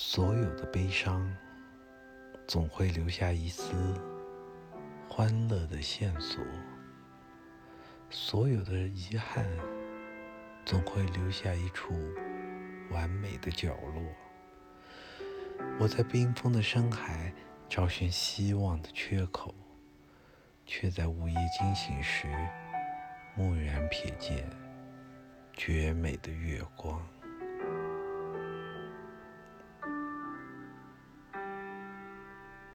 所有的悲伤总会留下一丝欢乐的线索所有的遗憾总会留下一处完美的角落。我在冰封的深海找寻希望的缺口却在午夜惊醒时蓦然瞥见绝美的月光。